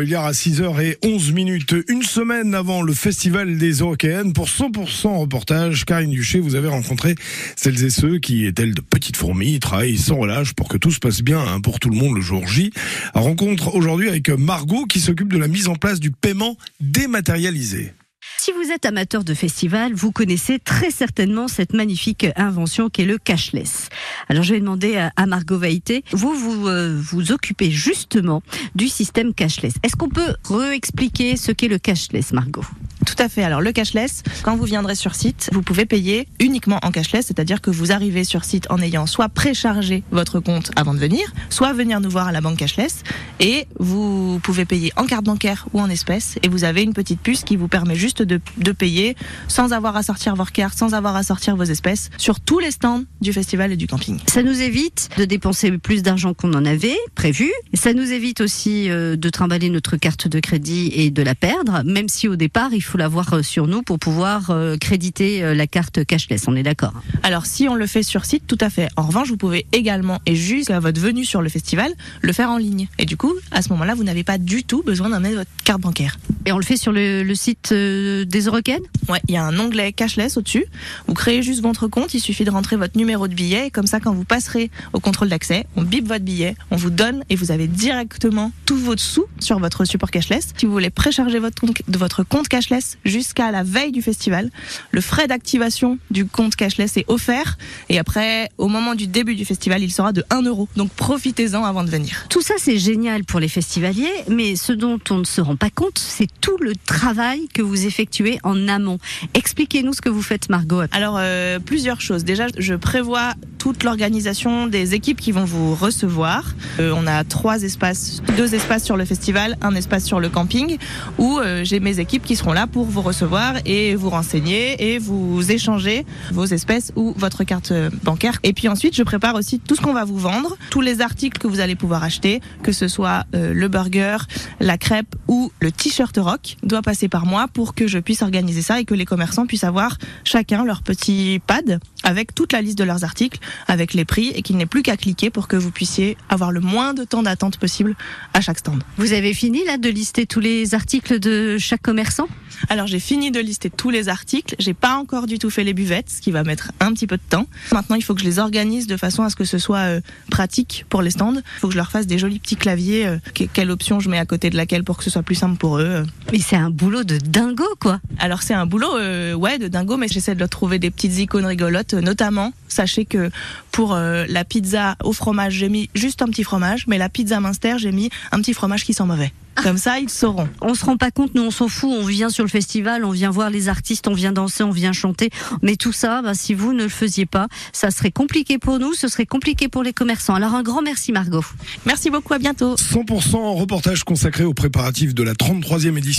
Il y a à 6h11 minutes, une semaine avant le Festival des Européennes, pour 100% reportage, Karine Duché, vous avez rencontré celles et ceux qui, tels de petites fourmis, travaillent sans relâche pour que tout se passe bien hein, pour tout le monde le jour J. Rencontre aujourd'hui avec Margot qui s'occupe de la mise en place du paiement dématérialisé. Si vous êtes amateur de festival, vous connaissez très certainement cette magnifique invention qui est le cashless. Alors je vais demander à Margot Vaïté, vous vous euh, vous occupez justement du système cashless. Est-ce qu'on peut réexpliquer ce qu'est le cashless, Margot? Tout à fait. Alors le cashless, quand vous viendrez sur site, vous pouvez payer uniquement en cashless, c'est-à-dire que vous arrivez sur site en ayant soit préchargé votre compte avant de venir, soit venir nous voir à la banque cashless et vous pouvez payer en carte bancaire ou en espèces et vous avez une petite puce qui vous permet juste de, de payer sans avoir à sortir vos cartes, sans avoir à sortir vos espèces sur tous les stands du festival et du camping. Ça nous évite de dépenser plus d'argent qu'on en avait prévu. Ça nous évite aussi euh, de trimballer notre carte de crédit et de la perdre, même si au départ il faut l'avoir euh, sur nous pour pouvoir euh, créditer euh, la carte cashless. On est d'accord Alors si on le fait sur site, tout à fait. En revanche, vous pouvez également, et jusqu'à votre venue sur le festival, le faire en ligne. Et du coup, à ce moment-là, vous n'avez pas du tout besoin d'amener votre carte bancaire. Et on le fait sur le, site des Eurocaines Ouais, il y a un onglet cashless au-dessus. Vous créez juste votre compte, il suffit de rentrer votre numéro de billet et comme ça, quand vous passerez au contrôle d'accès, on bip votre billet, on vous donne et vous avez directement tous vos sous sur votre support cashless. Si vous voulez précharger votre compte, de votre compte cashless, jusqu'à la veille du festival. Le frais d'activation du compte cashless est offert et après, au moment du début du festival, il sera de 1 euro. Donc profitez-en avant de venir. Tout ça, c'est génial pour les festivaliers, mais ce dont on ne se rend pas compte, c'est tout le travail que vous effectuez en amont. Expliquez-nous ce que vous faites, Margot. Alors, euh, plusieurs choses. Déjà, je prévois toute l'organisation des équipes qui vont vous recevoir. Euh, on a trois espaces, deux espaces sur le festival, un espace sur le camping, où euh, j'ai mes équipes qui seront là pour vous recevoir et vous renseigner et vous échanger vos espèces ou votre carte bancaire. Et puis ensuite, je prépare aussi tout ce qu'on va vous vendre, tous les articles que vous allez pouvoir acheter, que ce soit euh, le burger, la crêpe ou le t-shirt rock, doit passer par moi pour que je puisse organiser ça et que les commerçants puissent avoir chacun leur petit pad avec toute la liste de leurs articles, avec les prix et qu'il n'ait plus qu'à cliquer pour que vous puissiez avoir le moins de temps d'attente possible à chaque stand. Vous avez fini là de lister tous les articles de chaque commerçant? Alors j'ai fini de lister tous les articles, j'ai pas encore du tout fait les buvettes, ce qui va mettre un petit peu de temps. Maintenant il faut que je les organise de façon à ce que ce soit euh, pratique pour les stands. Il faut que je leur fasse des jolis petits claviers, euh, quelle option je mets à côté de laquelle pour que ce soit plus simple pour eux. Euh. Mais c'est un boulot de dingo quoi. Alors c'est un boulot ouais de dingo, mais j'essaie de leur trouver des petites icônes rigolotes, notamment sachez que pour la pizza au fromage j'ai mis juste un petit fromage, mais la pizza Minster j'ai mis un petit fromage qui sent mauvais. Comme ça, ils sauront. On se rend pas compte, nous on s'en fout, on vient sur le festival, on vient voir les artistes, on vient danser, on vient chanter. Mais tout ça, bah, si vous ne le faisiez pas, ça serait compliqué pour nous, ce serait compliqué pour les commerçants. Alors un grand merci Margot. Merci beaucoup, à bientôt. 100% reportage consacré aux préparatifs de la 33e édition.